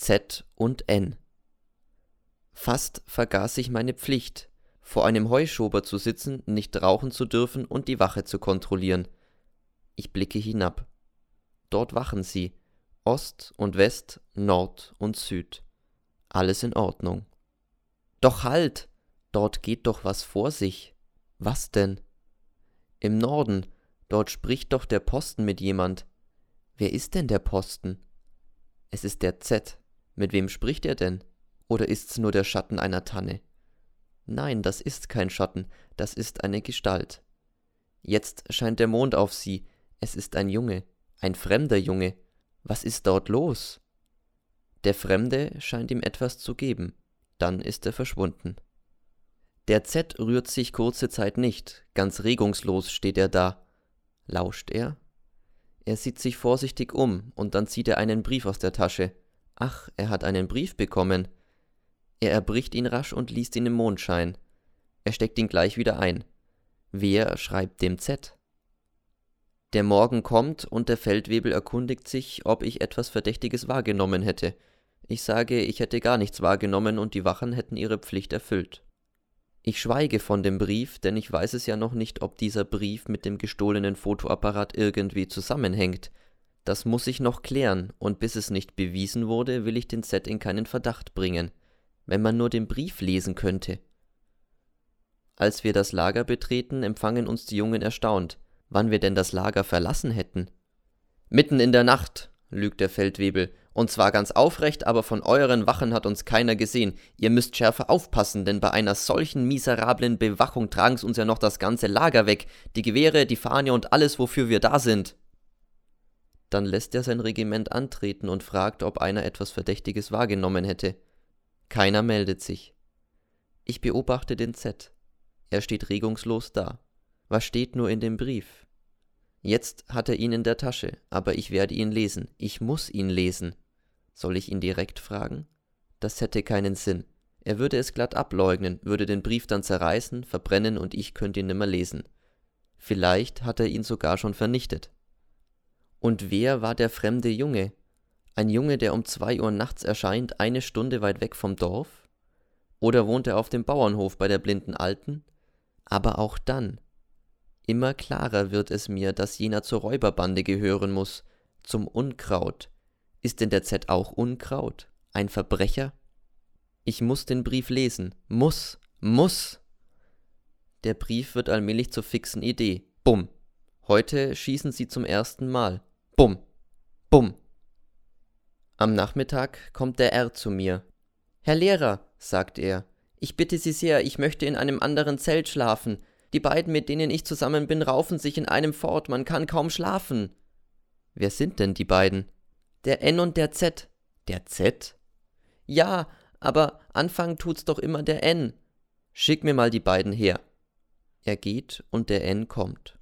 Z und N. Fast vergaß ich meine Pflicht, vor einem Heuschober zu sitzen, nicht rauchen zu dürfen und die Wache zu kontrollieren. Ich blicke hinab. Dort wachen sie, Ost und West, Nord und Süd. Alles in Ordnung. Doch halt! Dort geht doch was vor sich. Was denn? Im Norden, dort spricht doch der Posten mit jemand. Wer ist denn der Posten? Es ist der Z. Mit wem spricht er denn? Oder ist's nur der Schatten einer Tanne? Nein, das ist kein Schatten, das ist eine Gestalt. Jetzt scheint der Mond auf sie, es ist ein Junge, ein fremder Junge. Was ist dort los? Der Fremde scheint ihm etwas zu geben, dann ist er verschwunden. Der Z rührt sich kurze Zeit nicht, ganz regungslos steht er da. Lauscht er? Er sieht sich vorsichtig um, und dann zieht er einen Brief aus der Tasche. Ach, er hat einen Brief bekommen. Er erbricht ihn rasch und liest ihn im Mondschein. Er steckt ihn gleich wieder ein. Wer schreibt dem Z? Der Morgen kommt und der Feldwebel erkundigt sich, ob ich etwas Verdächtiges wahrgenommen hätte. Ich sage, ich hätte gar nichts wahrgenommen und die Wachen hätten ihre Pflicht erfüllt. Ich schweige von dem Brief, denn ich weiß es ja noch nicht, ob dieser Brief mit dem gestohlenen Fotoapparat irgendwie zusammenhängt. Das muss ich noch klären, und bis es nicht bewiesen wurde, will ich den Z in keinen Verdacht bringen. Wenn man nur den Brief lesen könnte. Als wir das Lager betreten, empfangen uns die Jungen erstaunt wann wir denn das Lager verlassen hätten. Mitten in der Nacht, lügt der Feldwebel, und zwar ganz aufrecht, aber von euren Wachen hat uns keiner gesehen. Ihr müsst schärfer aufpassen, denn bei einer solchen miserablen Bewachung tragen's uns ja noch das ganze Lager weg, die Gewehre, die Fahne und alles, wofür wir da sind. Dann lässt er sein Regiment antreten und fragt, ob einer etwas Verdächtiges wahrgenommen hätte. Keiner meldet sich. Ich beobachte den Z. Er steht regungslos da. Was steht nur in dem Brief? Jetzt hat er ihn in der Tasche, aber ich werde ihn lesen. Ich muss ihn lesen. Soll ich ihn direkt fragen? Das hätte keinen Sinn. Er würde es glatt ableugnen, würde den Brief dann zerreißen, verbrennen und ich könnte ihn nimmer lesen. Vielleicht hat er ihn sogar schon vernichtet. Und wer war der fremde Junge? Ein Junge, der um zwei Uhr nachts erscheint, eine Stunde weit weg vom Dorf? Oder wohnt er auf dem Bauernhof bei der blinden Alten? Aber auch dann, Immer klarer wird es mir, dass jener zur Räuberbande gehören muss, zum Unkraut. Ist denn der Z auch Unkraut? Ein Verbrecher? Ich muss den Brief lesen. Muss, muss. Der Brief wird allmählich zur fixen Idee. Bumm. Heute schießen sie zum ersten Mal. Bumm. Bumm. Am Nachmittag kommt der R zu mir. Herr Lehrer, sagt er, ich bitte Sie sehr, ich möchte in einem anderen Zelt schlafen. Die beiden, mit denen ich zusammen bin, raufen sich in einem fort, man kann kaum schlafen. Wer sind denn die beiden? Der N und der Z. Der Z? Ja, aber anfangen tut's doch immer der N. Schick mir mal die beiden her. Er geht und der N kommt.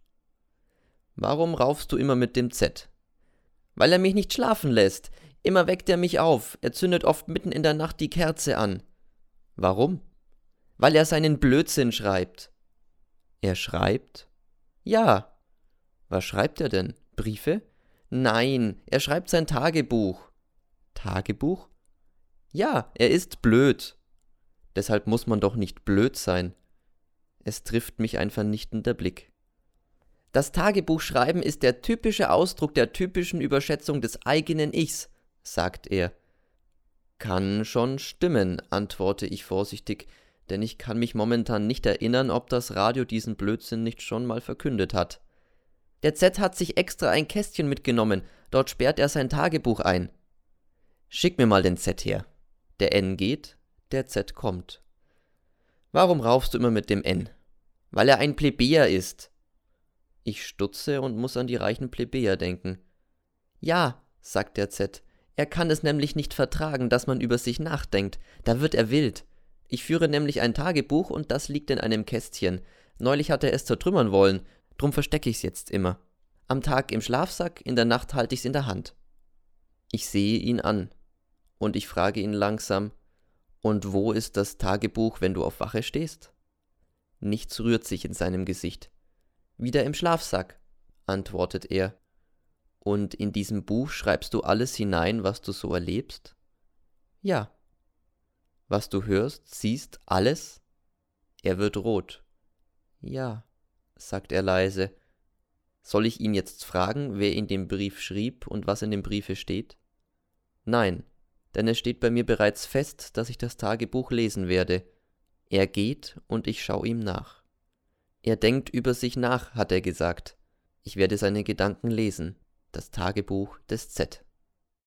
Warum raufst du immer mit dem Z? Weil er mich nicht schlafen lässt. Immer weckt er mich auf. Er zündet oft mitten in der Nacht die Kerze an. Warum? Weil er seinen Blödsinn schreibt. Er schreibt? Ja. Was schreibt er denn? Briefe? Nein, er schreibt sein Tagebuch. Tagebuch? Ja, er ist blöd. Deshalb muss man doch nicht blöd sein. Es trifft mich ein vernichtender Blick. Das Tagebuchschreiben ist der typische Ausdruck der typischen Überschätzung des eigenen Ichs, sagt er. Kann schon stimmen, antworte ich vorsichtig, denn ich kann mich momentan nicht erinnern, ob das Radio diesen Blödsinn nicht schon mal verkündet hat. Der Z hat sich extra ein Kästchen mitgenommen, dort sperrt er sein Tagebuch ein. Schick mir mal den Z her. Der N geht, der Z kommt. Warum raufst du immer mit dem N? Weil er ein Plebejer ist. Ich stutze und muss an die reichen Plebejer denken. Ja, sagt der Z, er kann es nämlich nicht vertragen, dass man über sich nachdenkt, da wird er wild. Ich führe nämlich ein Tagebuch und das liegt in einem Kästchen. Neulich hat er es zertrümmern wollen, drum verstecke ich's jetzt immer. Am Tag im Schlafsack, in der Nacht halte ich's in der Hand. Ich sehe ihn an und ich frage ihn langsam, und wo ist das Tagebuch, wenn du auf Wache stehst? Nichts rührt sich in seinem Gesicht. Wieder im Schlafsack, antwortet er. Und in diesem Buch schreibst du alles hinein, was du so erlebst? Ja. Was du hörst, siehst, alles? Er wird rot. Ja, sagt er leise. Soll ich ihn jetzt fragen, wer in dem Brief schrieb und was in dem Briefe steht? Nein, denn es steht bei mir bereits fest, dass ich das Tagebuch lesen werde. Er geht und ich schau ihm nach. Er denkt über sich nach, hat er gesagt. Ich werde seine Gedanken lesen. Das Tagebuch des Z.